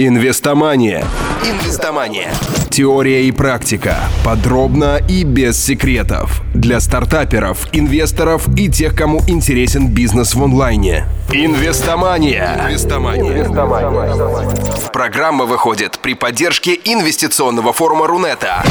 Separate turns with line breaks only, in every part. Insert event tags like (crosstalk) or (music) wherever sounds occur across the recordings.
Инвестомания. Инвестомания. Теория и практика. Подробно и без секретов. Для стартаперов, инвесторов и тех, кому интересен бизнес в онлайне. Инвестомания. Инвестомания. Инвестомания. Программа выходит при поддержке инвестиционного форума Рунета.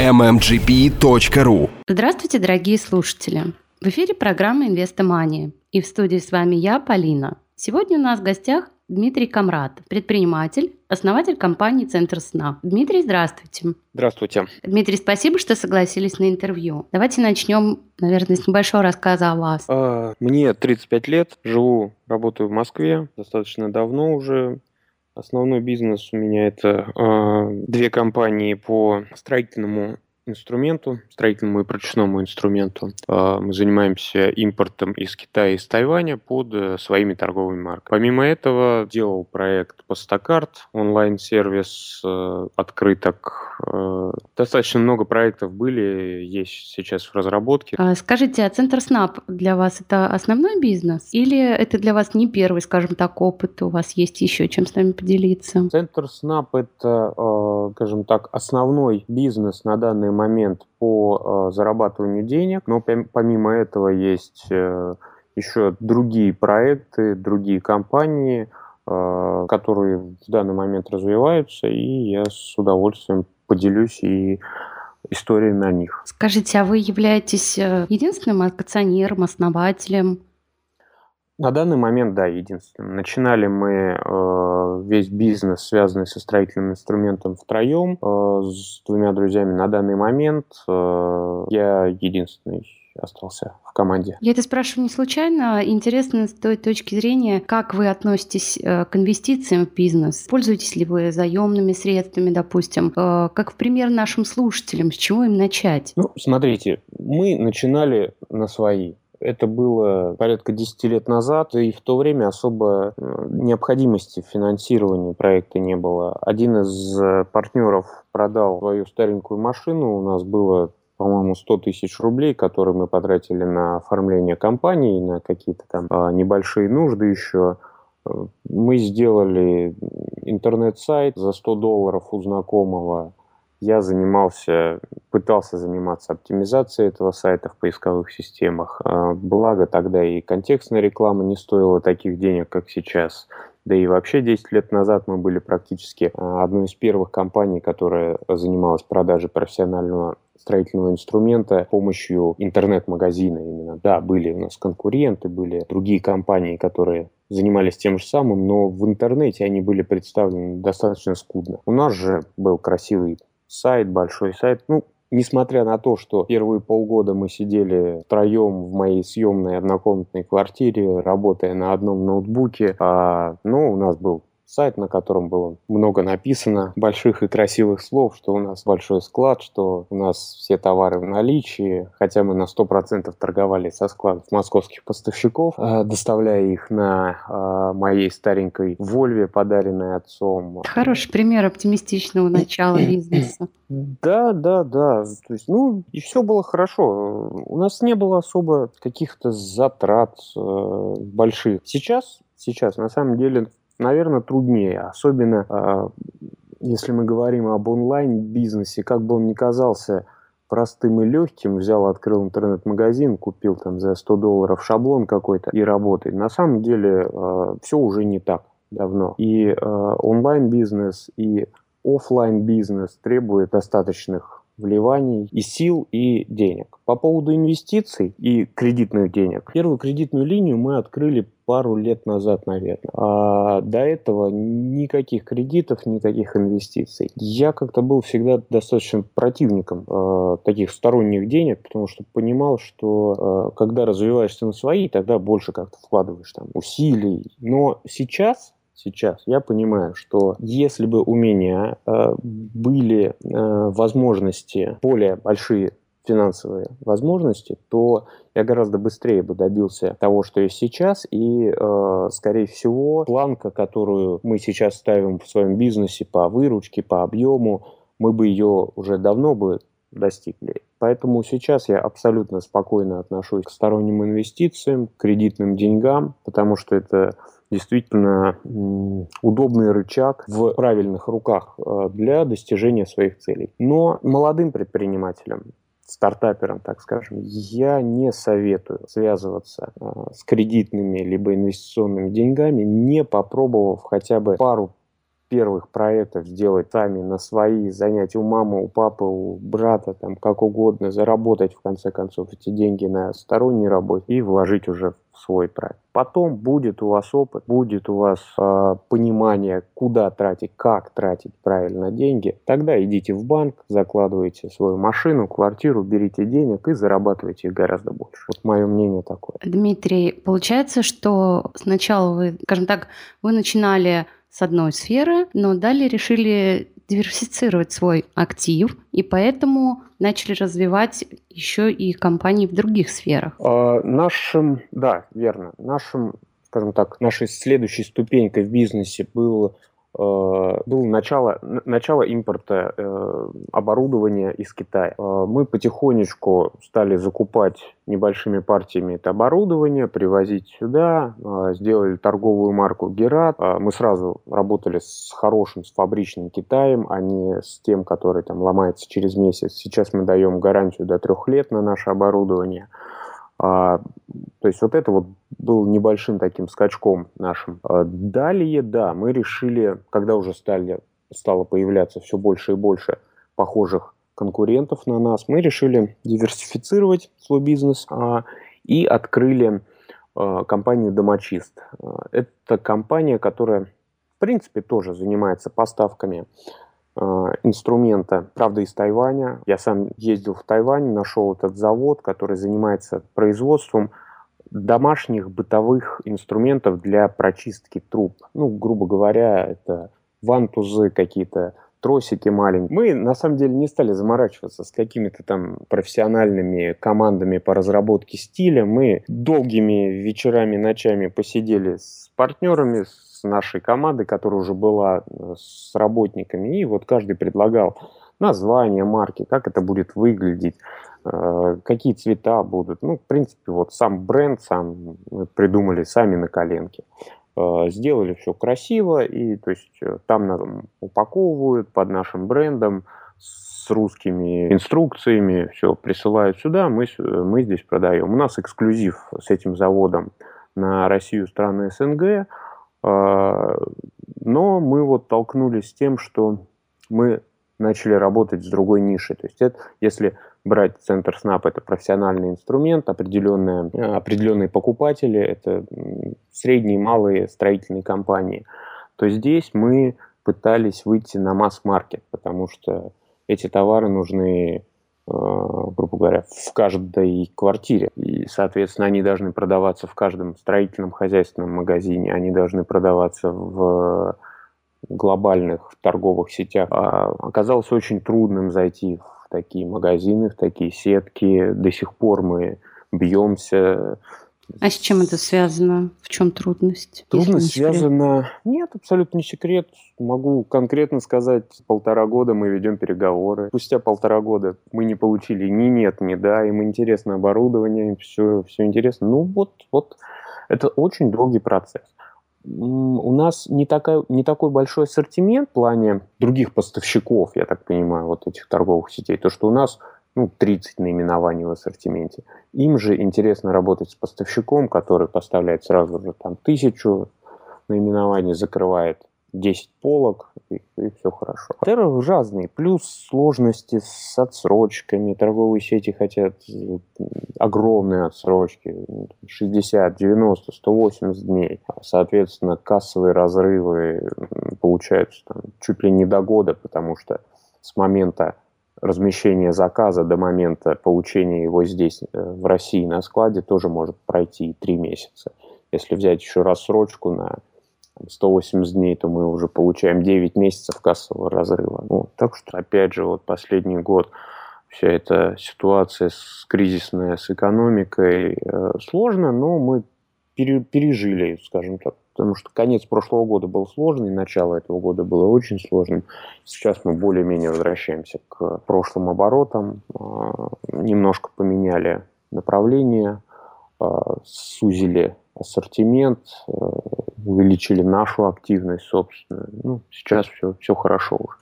mmgp.ru
Здравствуйте, дорогие слушатели. В эфире программа «Инвестомания». И в студии с вами я, Полина. Сегодня у нас в гостях Дмитрий Камрад, предприниматель, основатель компании «Центр сна». Дмитрий, здравствуйте.
Здравствуйте.
Дмитрий, спасибо, что согласились на интервью. Давайте начнем, наверное, с небольшого рассказа о вас.
А, мне 35 лет, живу, работаю в Москве достаточно давно уже. Основной бизнес у меня это э, две компании по строительному инструменту, строительному и прочному инструменту. А, мы занимаемся импортом из Китая и из Тайваня под э, своими торговыми марками. Помимо этого делал проект Постакарт, онлайн-сервис э, открыток. Э, достаточно много проектов были, есть сейчас в разработке.
А, скажите, а Центр Снап для вас это основной бизнес? Или это для вас не первый, скажем так, опыт? У вас есть еще чем с нами поделиться?
Центр Снап это, скажем так, основной бизнес на данный момент по э, зарабатыванию денег, но помимо этого есть э, еще другие проекты, другие компании, э, которые в данный момент развиваются, и я с удовольствием поделюсь и историями о них.
Скажите, а вы являетесь единственным акционером, основателем
на данный момент, да, единственным. Начинали мы э, весь бизнес, связанный со строительным инструментом, втроем э, с двумя друзьями. На данный момент э, я единственный остался в команде.
Я это спрашиваю не случайно. Интересно с той точки зрения, как вы относитесь э, к инвестициям в бизнес. Пользуетесь ли вы заемными средствами, допустим? Э, как в пример нашим слушателям, с чего им начать?
Ну, смотрите, мы начинали на свои. Это было порядка 10 лет назад, и в то время особо э, необходимости в финансировании проекта не было. Один из э, партнеров продал свою старенькую машину, у нас было по-моему, 100 тысяч рублей, которые мы потратили на оформление компании, на какие-то там а, небольшие нужды еще. Э, мы сделали интернет-сайт за 100 долларов у знакомого, я занимался, пытался заниматься оптимизацией этого сайта в поисковых системах. А, благо тогда и контекстная реклама не стоила таких денег, как сейчас. Да и вообще 10 лет назад мы были практически а, одной из первых компаний, которая занималась продажей профессионального строительного инструмента с помощью интернет-магазина именно. Да, были у нас конкуренты, были другие компании, которые занимались тем же самым, но в интернете они были представлены достаточно скудно. У нас же был красивый сайт, большой сайт. Ну, несмотря на то, что первые полгода мы сидели втроем в моей съемной однокомнатной квартире, работая на одном ноутбуке, а, ну, у нас был сайт, на котором было много написано больших и красивых слов, что у нас большой склад, что у нас все товары в наличии, хотя мы на 100% торговали со складов московских поставщиков, а, доставляя их на а, моей старенькой Вольве, подаренной отцом.
Хороший пример оптимистичного начала бизнеса.
Да, да, да. То есть, ну, и все было хорошо. У нас не было особо каких-то затрат э, больших. Сейчас, сейчас, на самом деле, наверное, труднее, особенно а, если мы говорим об онлайн-бизнесе, как бы он ни казался простым и легким, взял, открыл интернет-магазин, купил там за 100 долларов шаблон какой-то и работает. На самом деле э, все уже не так давно. И э, онлайн-бизнес, и офлайн бизнес требует достаточных вливаний и сил, и денег. По поводу инвестиций и кредитных денег. Первую кредитную линию мы открыли пару лет назад, наверное. А до этого никаких кредитов, никаких инвестиций. Я как-то был всегда достаточно противником э, таких сторонних денег, потому что понимал, что э, когда развиваешься на свои, тогда больше как-то вкладываешь там усилий. Но сейчас сейчас, я понимаю, что если бы у меня э, были э, возможности, более большие финансовые возможности, то я гораздо быстрее бы добился того, что есть сейчас, и, э, скорее всего, планка, которую мы сейчас ставим в своем бизнесе по выручке, по объему, мы бы ее уже давно бы достигли. Поэтому сейчас я абсолютно спокойно отношусь к сторонним инвестициям, к кредитным деньгам, потому что это действительно удобный рычаг в правильных руках э, для достижения своих целей. Но молодым предпринимателям стартаперам, так скажем, я не советую связываться э, с кредитными либо инвестиционными деньгами, не попробовав хотя бы пару первых проектов сделать сами на свои, занять у мамы, у папы, у брата, там как угодно, заработать в конце концов эти деньги на сторонней работе и вложить уже в свой проект. Потом будет у вас опыт, будет у вас э, понимание, куда тратить, как тратить правильно деньги. Тогда идите в банк, закладывайте свою машину, квартиру, берите денег и зарабатывайте их гораздо больше. Вот мое мнение такое.
Дмитрий, получается, что сначала вы, скажем так, вы начинали с одной сферы, но далее решили диверсифицировать свой актив, и поэтому начали развивать еще и компании в других сферах.
А, нашим, да, верно, нашим, скажем так, нашей следующей ступенькой в бизнесе был Э, было начало, начало импорта э, оборудования из Китая. Э, мы потихонечку стали закупать небольшими партиями это оборудование, привозить сюда, сделали торговую марку Герат. Мы сразу работали с хорошим, с фабричным Китаем, а не с тем, который там ломается через месяц. Сейчас мы даем гарантию до трех лет на наше оборудование. А, то есть вот это вот был небольшим таким скачком нашим. А далее, да, мы решили, когда уже стали, стало появляться все больше и больше похожих конкурентов на нас, мы решили диверсифицировать свой бизнес а, и открыли а, компанию «Домочист». А, это компания, которая, в принципе, тоже занимается поставками инструмента, правда, из Тайваня. Я сам ездил в Тайвань, нашел этот завод, который занимается производством домашних бытовых инструментов для прочистки труб. Ну, грубо говоря, это вантузы какие-то, тросики маленькие. Мы, на самом деле, не стали заморачиваться с какими-то там профессиональными командами по разработке стиля. Мы долгими вечерами, ночами посидели с партнерами, с нашей командой, которая уже была э, с работниками, и вот каждый предлагал название марки, как это будет выглядеть, э, какие цвета будут. Ну, в принципе, вот сам бренд сам придумали сами на коленке. Э, сделали все красиво, и то есть там нам упаковывают под нашим брендом с русскими инструкциями, все присылают сюда, мы, мы здесь продаем. У нас эксклюзив с этим заводом на Россию, страны СНГ – но мы вот толкнулись тем, что мы начали работать с другой нишей. То есть это, если брать центр СНАП, это профессиональный инструмент, определенные, определенные покупатели, это средние, малые строительные компании, то здесь мы пытались выйти на масс-маркет, потому что эти товары нужны грубо говоря, в каждой квартире. И, соответственно, они должны продаваться в каждом строительном хозяйственном магазине, они должны продаваться в глобальных торговых сетях. А оказалось очень трудным зайти в такие магазины, в такие сетки. До сих пор мы бьемся
а с чем это связано? В чем трудность?
Трудность связана... Нет, абсолютно не секрет. Могу конкретно сказать, полтора года мы ведем переговоры. Спустя полтора года мы не получили ни нет, ни да, им интересно оборудование, все, все интересно. Ну вот, вот это очень долгий процесс. У нас не, такая, не такой большой ассортимент в плане других поставщиков, я так понимаю, вот этих торговых сетей. То, что у нас ну, 30 наименований в ассортименте. Им же интересно работать с поставщиком, который поставляет сразу же там тысячу наименований, закрывает 10 полок, и, и все хорошо. Терроры разные, плюс сложности с отсрочками. Торговые сети хотят огромные отсрочки, 60, 90, 180 дней. Соответственно, кассовые разрывы получаются там, чуть ли не до года, потому что с момента размещения заказа до момента получения его здесь, э, в России, на складе, тоже может пройти три месяца. Если взять еще рассрочку на 180 дней, то мы уже получаем 9 месяцев кассового разрыва. Ну, так что, опять же, вот последний год вся эта ситуация с кризисная с экономикой э, сложно, но мы пережили, скажем так, потому что конец прошлого года был сложный, начало этого года было очень сложным. Сейчас мы более-менее возвращаемся к прошлым оборотам, а, немножко поменяли направление, а, сузили ассортимент, а, увеличили нашу активность собственно. Ну, сейчас все, все хорошо уже.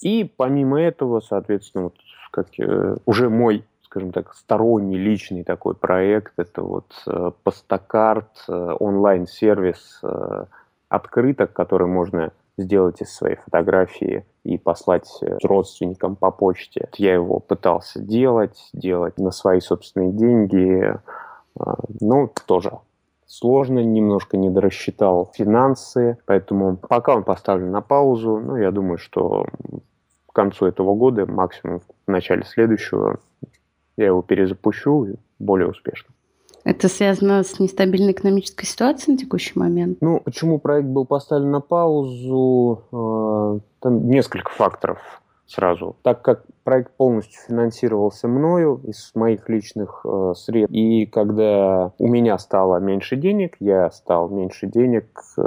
И помимо этого, соответственно, вот, как, э, уже мой скажем так, сторонний личный такой проект. Это вот э, Постакарт, э, онлайн-сервис э, открыток, который можно сделать из своей фотографии и послать родственникам по почте. Я его пытался делать, делать на свои собственные деньги, ну, тоже сложно, немножко недорассчитал финансы, поэтому пока он поставлен на паузу, ну, я думаю, что к концу этого года, максимум в начале следующего, я его перезапущу более успешно.
Это связано с нестабильной экономической ситуацией на текущий момент?
Ну, почему проект был поставлен на паузу? Э, там несколько факторов сразу. Так как проект полностью финансировался мною из моих личных э, средств, и когда у меня стало меньше денег, я стал меньше денег, э,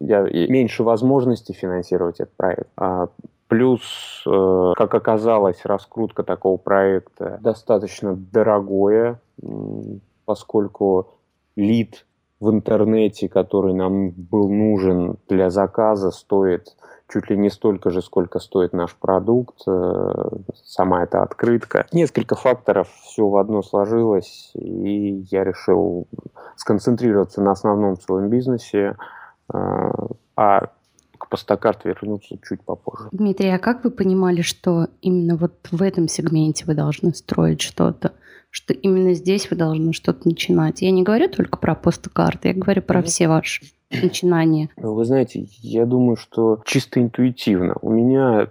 я меньше возможностей финансировать этот проект. А Плюс, э, как оказалось, раскрутка такого проекта достаточно дорогое, поскольку лид в интернете, который нам был нужен для заказа, стоит чуть ли не столько же, сколько стоит наш продукт, э, сама эта открытка. Несколько факторов, все в одно сложилось, и я решил сконцентрироваться на основном своем бизнесе, э, а к постакарт вернуться чуть попозже.
Дмитрий, а как вы понимали, что именно вот в этом сегменте вы должны строить что-то? Что именно здесь вы должны что-то начинать? Я не говорю только про постакарты, я говорю про все ваши начинания.
Вы знаете, я думаю, что чисто интуитивно. У меня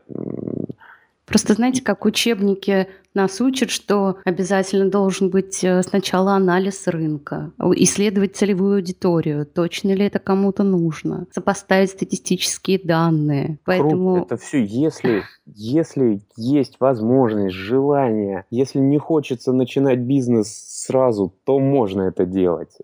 Просто знаете, как учебники нас учат, что обязательно должен быть э, сначала анализ рынка, исследовать целевую аудиторию, точно ли это кому-то нужно, сопоставить статистические данные.
Поэтому... Круто. Это все, если, если есть возможность, желание, если не хочется начинать бизнес сразу, то можно это делать.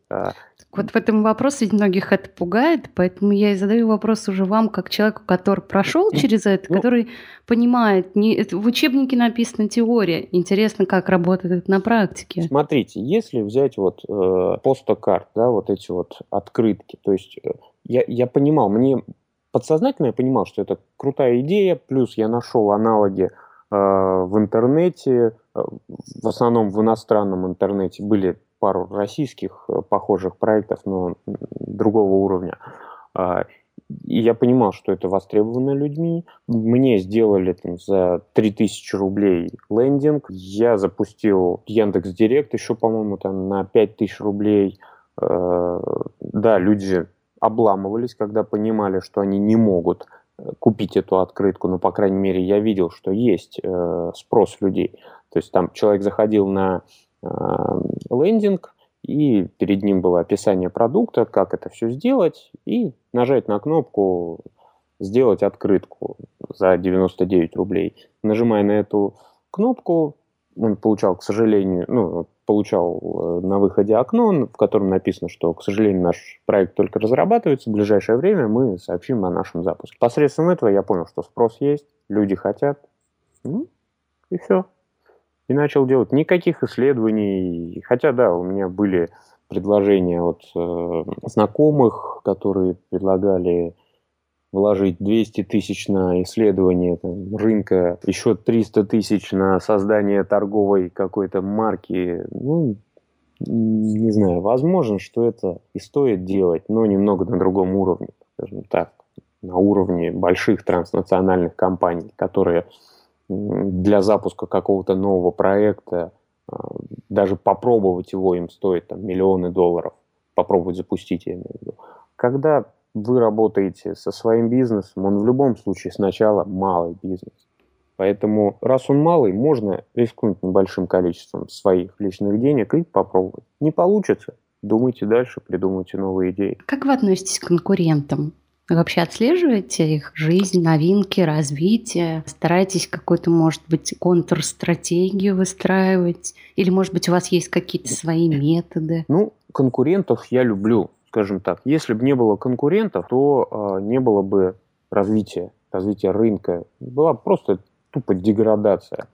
Вот в этом вопросе ведь многих это пугает, поэтому я и задаю вопрос уже вам, как человеку, который прошел через это, ну, который понимает, не, это, в учебнике написана теория, интересно, как работает это на практике.
Смотрите, если взять вот э, постокарт, да, вот эти вот открытки, то есть э, я, я понимал, мне подсознательно я понимал, что это крутая идея, плюс я нашел аналоги э, в интернете, э, в основном в иностранном интернете были пару российских э, похожих проектов, но другого уровня. А, и я понимал, что это востребовано людьми. Мне сделали там, за 3000 рублей лендинг. Я запустил Яндекс Директ еще, по-моему, там на 5000 рублей. Э, да, люди обламывались, когда понимали, что они не могут э, купить эту открытку, но, по крайней мере, я видел, что есть спрос людей. То есть там человек заходил на лендинг, и перед ним было описание продукта, как это все сделать, и нажать на кнопку «Сделать открытку» за 99 рублей. Нажимая на эту кнопку, он получал, к сожалению, ну, получал э, на выходе окно, в котором написано, что, к сожалению, наш проект только разрабатывается, в ближайшее время мы сообщим о нашем запуске. Посредством этого я понял, что спрос есть, люди хотят, ну, и все и начал делать. Никаких исследований, хотя да, у меня были предложения от э, знакомых, которые предлагали вложить 200 тысяч на исследование там, рынка, еще 300 тысяч на создание торговой какой-то марки. Ну, не знаю, возможно, что это и стоит делать, но немного на другом уровне, скажем так, на уровне больших транснациональных компаний, которые для запуска какого-то нового проекта, а, даже попробовать его им стоит там, миллионы долларов, попробовать запустить, я имею в виду. Когда вы работаете со своим бизнесом, он в любом случае сначала малый бизнес. Поэтому, раз он малый, можно рискнуть небольшим количеством своих личных денег и попробовать. Не получится, думайте дальше, придумайте новые идеи.
Как вы относитесь к конкурентам? Вы вообще отслеживаете их жизнь, новинки, развитие? Стараетесь какой-то, может быть, контрстратегию выстраивать? Или, может быть, у вас есть какие-то свои методы?
Ну, конкурентов я люблю, скажем так. Если бы не было конкурентов, то э, не было бы развития, развития рынка. Была просто тупо деградация.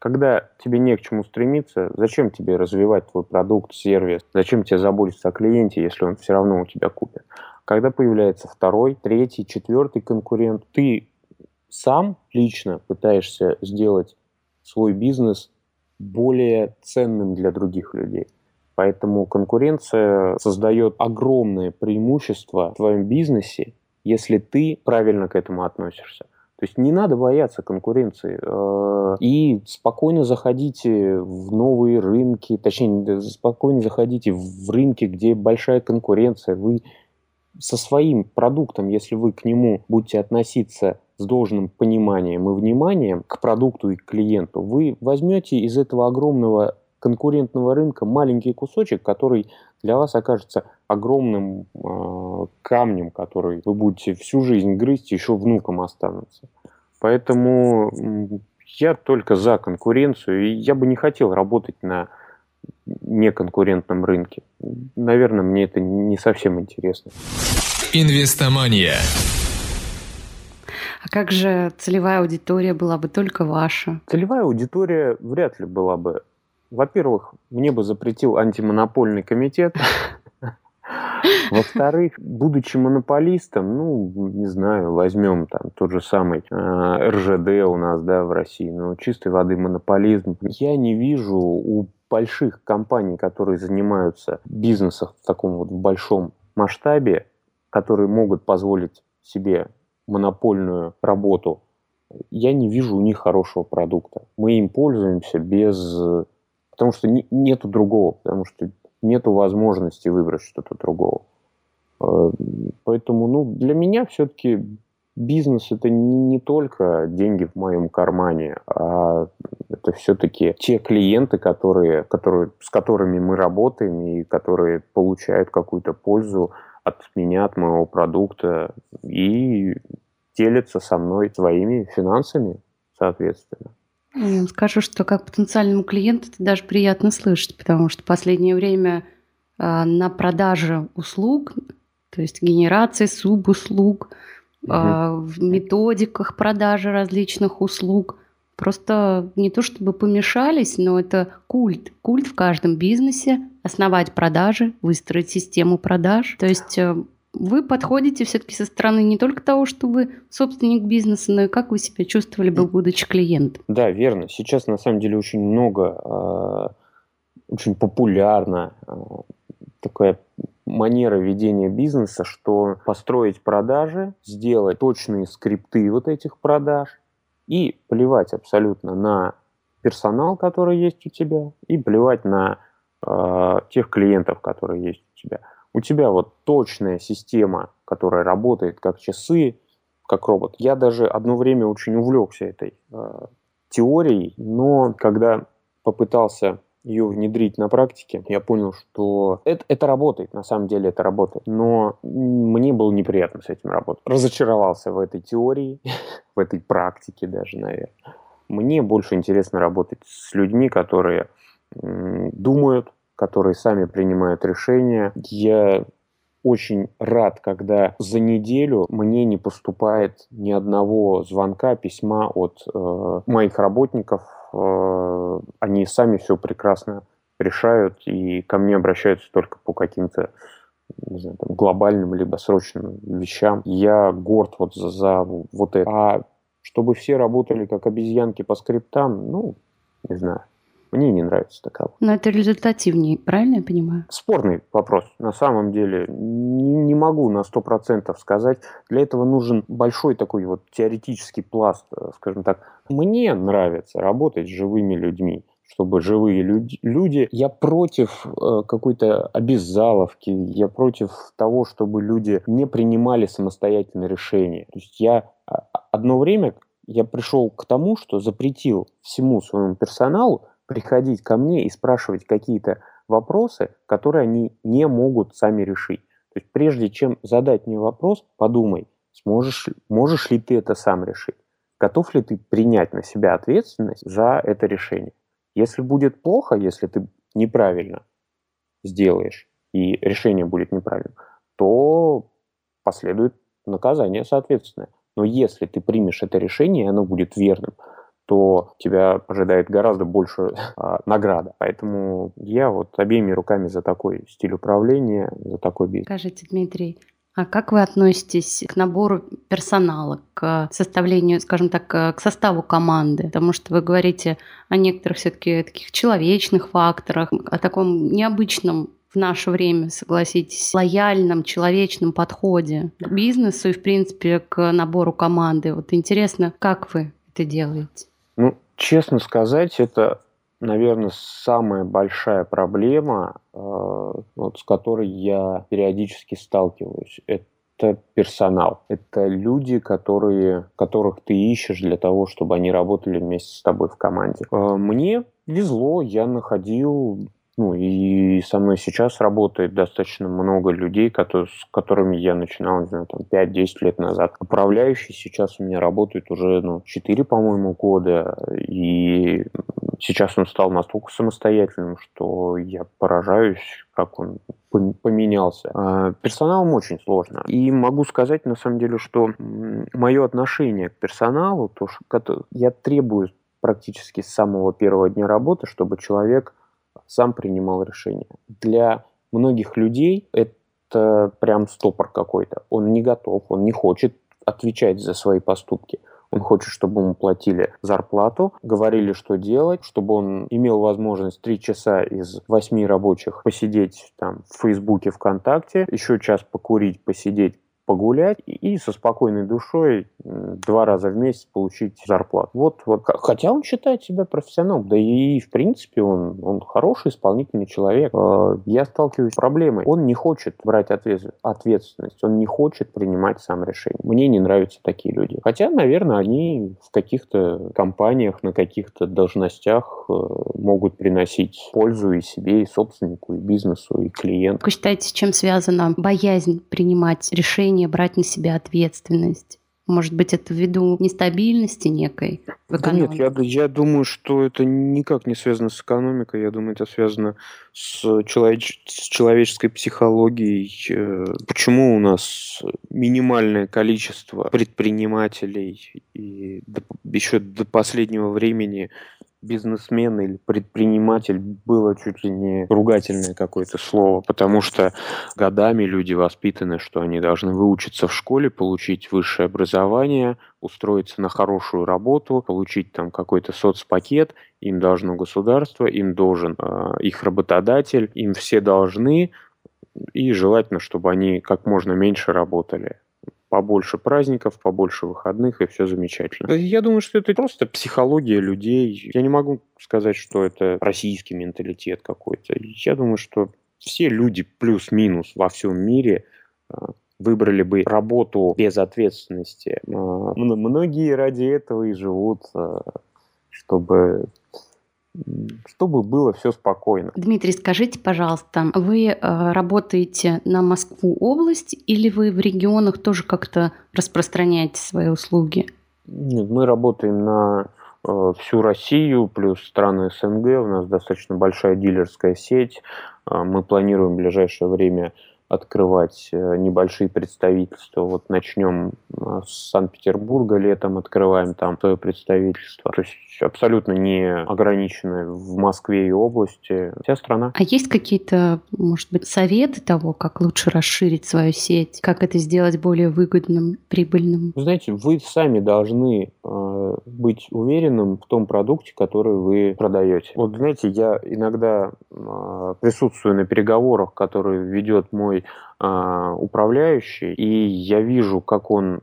Когда тебе не к чему стремиться, зачем тебе развивать твой продукт, сервис, зачем тебе заботиться о клиенте, если он все равно у тебя купит? Когда появляется второй, третий, четвертый конкурент, ты сам лично пытаешься сделать свой бизнес более ценным для других людей. Поэтому конкуренция создает огромное преимущество в твоем бизнесе, если ты правильно к этому относишься. То есть не надо бояться конкуренции. Э, и спокойно заходите в новые рынки, точнее, спокойно заходите в рынки, где большая конкуренция. Вы со своим продуктом, если вы к нему будете относиться с должным пониманием и вниманием к продукту и к клиенту, вы возьмете из этого огромного конкурентного рынка маленький кусочек, который для вас окажется огромным э, камнем, который вы будете всю жизнь грызть, еще внукам останутся. Поэтому я только за конкуренцию, и я бы не хотел работать на неконкурентном рынке. Наверное, мне это не совсем интересно.
Инвестомания. А как же целевая аудитория была бы только ваша?
Целевая аудитория вряд ли была бы. Во-первых, мне бы запретил антимонопольный комитет. (laughs) Во-вторых, будучи монополистом, ну, не знаю, возьмем там тот же самый э, РЖД у нас, да, в России, но чистой воды монополизм. Я не вижу у больших компаний, которые занимаются бизнесом в таком вот большом масштабе, которые могут позволить себе монопольную работу, я не вижу у них хорошего продукта. Мы им пользуемся без... Потому что не, нету другого, потому что нету возможности выбрать что-то другого. Э, поэтому, ну, для меня все-таки бизнес это не, не только деньги в моем кармане, а это все-таки те клиенты, которые, которые, с которыми мы работаем и которые получают какую-то пользу от меня, от моего продукта и делятся со мной своими финансами, соответственно.
Скажу, что как потенциальному клиенту это даже приятно слышать, потому что в последнее время э, на продаже услуг, то есть генерации субуслуг, а, в методиках продажи различных услуг. Просто не то чтобы помешались, но это культ. Культ в каждом бизнесе. Основать продажи, выстроить систему продаж. То есть э, вы подходите все-таки со стороны не только того, что вы собственник бизнеса, но и как вы себя чувствовали бы, будучи клиентом.
Да, верно. Сейчас на самом деле очень много, а, очень популярно а, такая манера ведения бизнеса, что построить продажи, сделать точные скрипты вот этих продаж и плевать абсолютно на персонал, который есть у тебя, и плевать на э, тех клиентов, которые есть у тебя. У тебя вот точная система, которая работает как часы, как робот. Я даже одно время очень увлекся этой э, теорией, но когда попытался ее внедрить на практике, я понял, что это, это работает, на самом деле это работает. Но мне было неприятно с этим работать. Разочаровался в этой теории, (laughs) в этой практике даже, наверное. Мне больше интересно работать с людьми, которые думают, которые сами принимают решения. Я очень рад, когда за неделю мне не поступает ни одного звонка, письма от э, моих работников. Э, они сами все прекрасно решают и ко мне обращаются только по каким-то не знаю, там, глобальным либо срочным вещам. Я горд вот за, за вот это. А чтобы все работали как обезьянки по скриптам, ну, не знаю. Мне не нравится такова.
Но это результативнее, правильно я понимаю?
Спорный вопрос. На самом деле не, могу на сто процентов сказать. Для этого нужен большой такой вот теоретический пласт, э, скажем так. Мне нравится работать с живыми людьми чтобы живые люди, люди. Я против э, какой-то обязаловки, я против того, чтобы люди не принимали самостоятельные решения. То есть я а, одно время я пришел к тому, что запретил всему своему персоналу приходить ко мне и спрашивать какие-то вопросы, которые они не могут сами решить. То есть прежде чем задать мне вопрос, подумай, сможешь, можешь ли ты это сам решить? Готов ли ты принять на себя ответственность за это решение? Если будет плохо, если ты неправильно сделаешь, и решение будет неправильным, то последует наказание соответственное. Но если ты примешь это решение, и оно будет верным, то тебя ожидает гораздо больше а, награда. Поэтому я вот обеими руками за такой стиль управления, за такой бизнес.
Скажите, Дмитрий, А как вы относитесь к набору персонала, к составлению, скажем так, к составу команды? Потому что вы говорите о некоторых все-таки таких человечных факторах, о таком необычном в наше время, согласитесь, лояльном, человечном подходе к бизнесу и, в принципе, к набору команды. Вот интересно, как вы это делаете?
Ну, честно сказать, это наверное, самая большая проблема, э, вот, с которой я периодически сталкиваюсь, это персонал. Это люди, которые, которых ты ищешь для того, чтобы они работали вместе с тобой в команде. Э, мне везло, я находил ну, и со мной сейчас работает достаточно много людей, которые, с которыми я начинал, не знаю, там, 5-10 лет назад. Управляющий сейчас у меня работает уже, ну, 4, по-моему, года, и сейчас он стал настолько самостоятельным, что я поражаюсь, как он поменялся. А, персоналом очень сложно. И могу сказать, на самом деле, что мое отношение к персоналу, то, что я требую практически с самого первого дня работы, чтобы человек сам принимал решение. Для многих людей это прям стопор какой-то. Он не готов, он не хочет отвечать за свои поступки. Он хочет, чтобы ему платили зарплату, говорили, что делать, чтобы он имел возможность три часа из восьми рабочих посидеть там в Фейсбуке, ВКонтакте, еще час покурить, посидеть, погулять и со спокойной душой два раза в месяц получить зарплату. Вот, вот. Хотя он считает себя профессионалом, да и в принципе он, он хороший исполнительный человек. А, я сталкиваюсь с проблемой. Он не хочет брать ответственность, он не хочет принимать сам решение. Мне не нравятся такие люди. Хотя, наверное, они в каких-то компаниях, на каких-то должностях э, могут приносить пользу и себе, и собственнику, и бизнесу, и клиенту.
Вы считаете, с чем связана боязнь принимать решения желание брать на себя ответственность? Может быть, это ввиду нестабильности некой в
Да нет, я, я думаю, что это никак не связано с экономикой. Я думаю, это связано с, человеч, с человеческой психологией. Э, почему у нас минимальное количество предпринимателей и до, еще до последнего времени бизнесмен или предприниматель было чуть ли не ругательное какое-то слово, потому что годами люди воспитаны, что они должны выучиться в школе, получить высшее образование, устроиться на хорошую работу, получить там какой-то соцпакет, им должно государство, им должен э, их работодатель, им все должны, и желательно, чтобы они как можно меньше работали побольше праздников, побольше выходных, и все замечательно. Я думаю, что это просто психология людей. Я не могу сказать, что это российский менталитет какой-то. Я думаю, что все люди плюс-минус во всем мире а, выбрали бы работу без ответственности. А, многие ради этого и живут, а, чтобы чтобы было все спокойно.
Дмитрий, скажите, пожалуйста, вы э, работаете на Москву область или вы в регионах тоже как-то распространяете свои услуги?
Нет, мы работаем на э, всю Россию плюс страны СНГ. У нас достаточно большая дилерская сеть. Э, мы планируем в ближайшее время открывать э, небольшие представительства. Вот начнем э, с Санкт-Петербурга, летом открываем там свое представительство. То есть абсолютно не ограниченное в Москве и области. Вся страна.
А есть какие-то, может быть, советы того, как лучше расширить свою сеть? Как это сделать более выгодным, прибыльным?
Вы знаете, вы сами должны э, быть уверенным в том продукте, который вы продаете. Вот знаете, я иногда э, присутствую на переговорах, которые ведет мой э, управляющий, и я вижу, как он,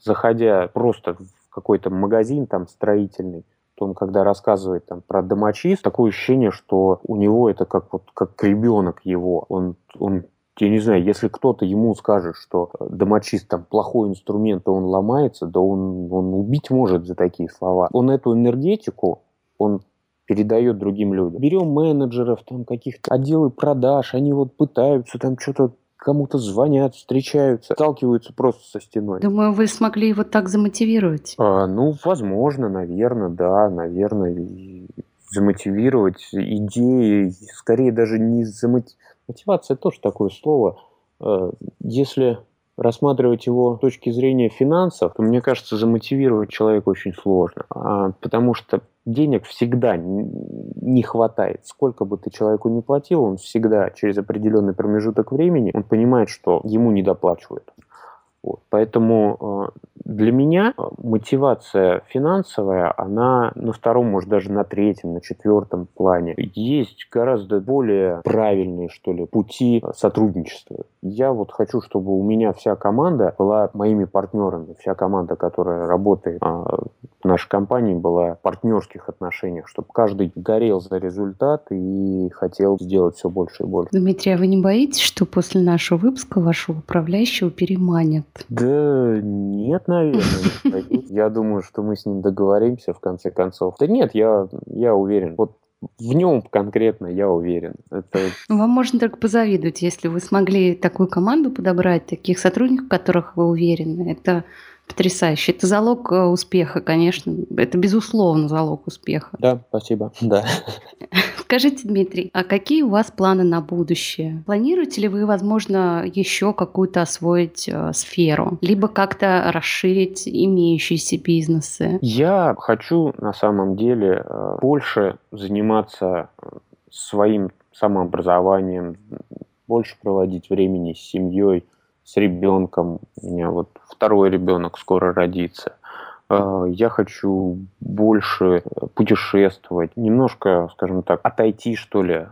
заходя просто в какой-то магазин там строительный, он когда рассказывает там про домочист, такое ощущение, что у него это как вот как ребенок его. Он, он я не знаю, если кто-то ему скажет, что домочист там плохой инструмент, и он ломается, да он, он убить может за такие слова. Он эту энергетику, он передает другим людям. Берем менеджеров, там каких-то отделы продаж, они вот пытаются там что-то кому-то звонят, встречаются, сталкиваются просто со стеной.
Думаю, вы смогли его так замотивировать.
А, ну, возможно, наверное, да, наверное, замотивировать идеи, скорее даже не замотивировать. Мотивация тоже такое слово. А, если рассматривать его с точки зрения финансов, то, мне кажется, замотивировать человека очень сложно, а, потому что денег всегда не хватает. Сколько бы ты человеку не платил, он всегда через определенный промежуток времени, он понимает, что ему не доплачивают. Вот. Поэтому э, для меня мотивация финансовая, она на втором, может даже на третьем, на четвертом плане. Есть гораздо более правильные, что ли, пути э, сотрудничества. Я вот хочу, чтобы у меня вся команда была моими партнерами. Вся команда, которая работает в нашей компании, была в партнерских отношениях, чтобы каждый горел за результат и хотел сделать все больше и больше.
Дмитрий, а вы не боитесь, что после нашего выпуска вашего управляющего переманят?
Да нет, наверное, Я думаю, что мы с ним договоримся в конце концов. Да нет, я, я уверен. Вот в нем конкретно я уверен. Это...
Ну, вам можно только позавидовать, если вы смогли такую команду подобрать, таких сотрудников, в которых вы уверены. Это потрясающе. Это залог э, успеха, конечно. Это безусловно залог успеха.
Да, спасибо. Да. (laughs)
Скажите, Дмитрий, а какие у вас планы на будущее? Планируете ли вы, возможно, еще какую-то освоить э, сферу, либо как-то расширить имеющиеся бизнесы?
Я хочу на самом деле э, больше заниматься э, своим самообразованием, больше проводить времени с семьей, с ребенком. У меня вот второй ребенок скоро родится. Э, я хочу больше путешествовать, немножко, скажем так, отойти, что ли,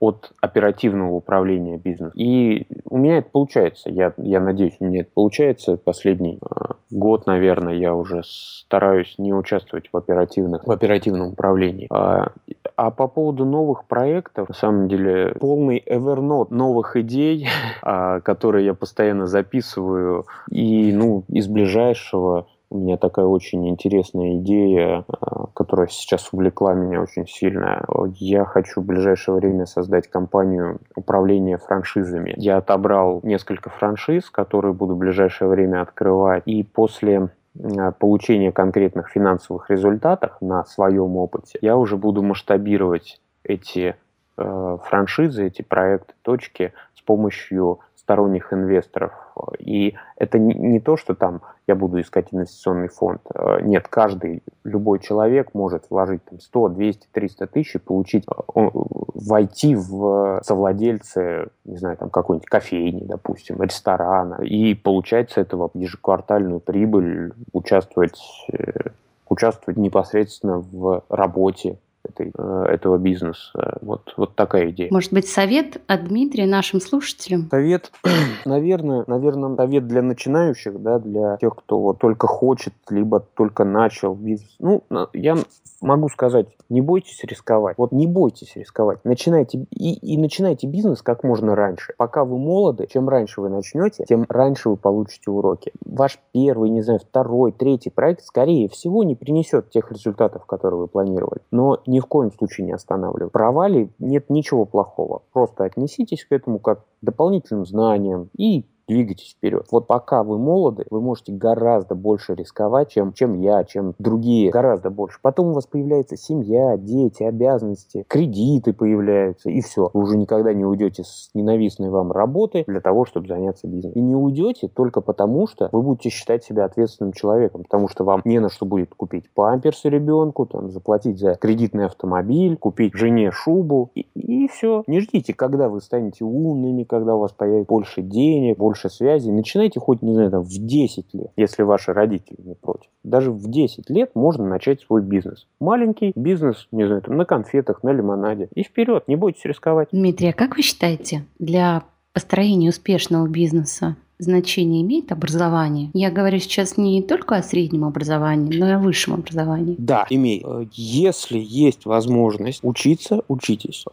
от оперативного управления бизнесом. И у меня это получается. Я, я надеюсь, у меня это получается. Последний э, год, наверное, я уже стараюсь не участвовать в, оперативных, в оперативном управлении. А, а по поводу новых проектов, на самом деле, полный Evernote новых идей, (laughs) а, которые я постоянно записываю. И ну, из ближайшего у меня такая очень интересная идея, а, которая сейчас увлекла меня очень сильно. Я хочу в ближайшее время создать компанию управления франшизами. Я отобрал несколько франшиз, которые буду в ближайшее время открывать. И после а, получения конкретных финансовых результатов на своем опыте, я уже буду масштабировать эти э, франшизы, эти проекты, точки с помощью сторонних инвесторов. И это не то, что там я буду искать инвестиционный фонд. Э, нет, каждый, любой человек может вложить там 100, 200, 300 тысяч и получить, э, войти в совладельцы, не знаю, там какой-нибудь кофейни, допустим, ресторана, и получать с этого ежеквартальную прибыль, участвовать э, участвовать непосредственно в работе этой, э, этого бизнеса. Вот, вот такая идея.
Может быть, совет от Дмитрия нашим слушателям?
Совет, (clears throat) наверное, наверное, совет для начинающих, да, для тех, кто вот только хочет, либо только начал бизнес. Ну, я могу сказать, не бойтесь рисковать. Вот не бойтесь рисковать. Начинайте и, и начинайте бизнес как можно раньше. Пока вы молоды, чем раньше вы начнете, тем раньше вы получите уроки. Ваш первый, не знаю, второй, третий проект, скорее всего, не принесет тех результатов, которые вы планировали. Но ни в коем случае не останавливает. Провали нет ничего плохого. Просто отнеситесь к этому как к дополнительным знаниям и двигайтесь вперед. Вот пока вы молоды, вы можете гораздо больше рисковать, чем, чем я, чем другие, гораздо больше. Потом у вас появляется семья, дети, обязанности, кредиты появляются, и все. Вы уже никогда не уйдете с ненавистной вам работы для того, чтобы заняться бизнесом. И не уйдете только потому, что вы будете считать себя ответственным человеком, потому что вам не на что будет купить памперсы ребенку, там, заплатить за кредитный автомобиль, купить жене шубу, и, и все. Не ждите, когда вы станете умными, когда у вас появится больше денег, больше больше связей, начинайте хоть, не знаю, там, в 10 лет, если ваши родители не против. Даже в 10 лет можно начать свой бизнес. Маленький бизнес, не знаю, там, на конфетах, на лимонаде. И вперед, не бойтесь рисковать.
Дмитрий, а как вы считаете, для построения успешного бизнеса значение имеет образование? Я говорю сейчас не только о среднем образовании, но и о высшем образовании.
Да, имеет. Э, если есть возможность учиться, учитесь.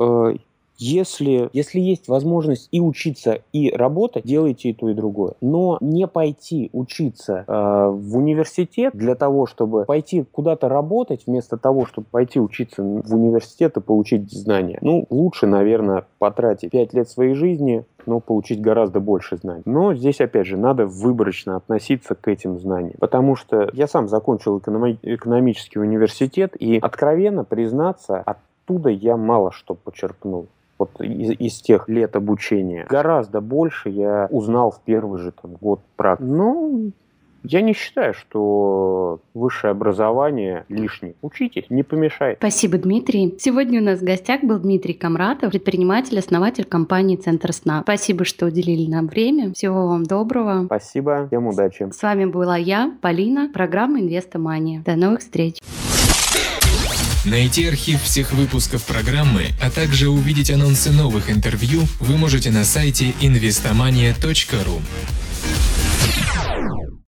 Если, если есть возможность и учиться, и работать, делайте и то, и другое. Но не пойти учиться э, в университет для того, чтобы пойти куда-то работать, вместо того, чтобы пойти учиться в университет и получить знания. Ну, лучше, наверное, потратить 5 лет своей жизни, но получить гораздо больше знаний. Но здесь, опять же, надо выборочно относиться к этим знаниям. Потому что я сам закончил экономи- экономический университет, и откровенно признаться, оттуда я мало что почерпнул. Вот из, из тех лет обучения. Гораздо больше я узнал в первый же там, год практики. Ну, я не считаю, что высшее образование лишнее. Учитесь, не помешает.
Спасибо, Дмитрий. Сегодня у нас в гостях был Дмитрий Камратов, предприниматель, основатель компании «Центр сна». Спасибо, что уделили нам время. Всего вам доброго.
Спасибо, всем удачи.
С вами была я, Полина, программа «Инвестомания». До новых встреч.
Найти архив всех выпусков программы, а также увидеть анонсы новых интервью вы можете на сайте investomania.ru.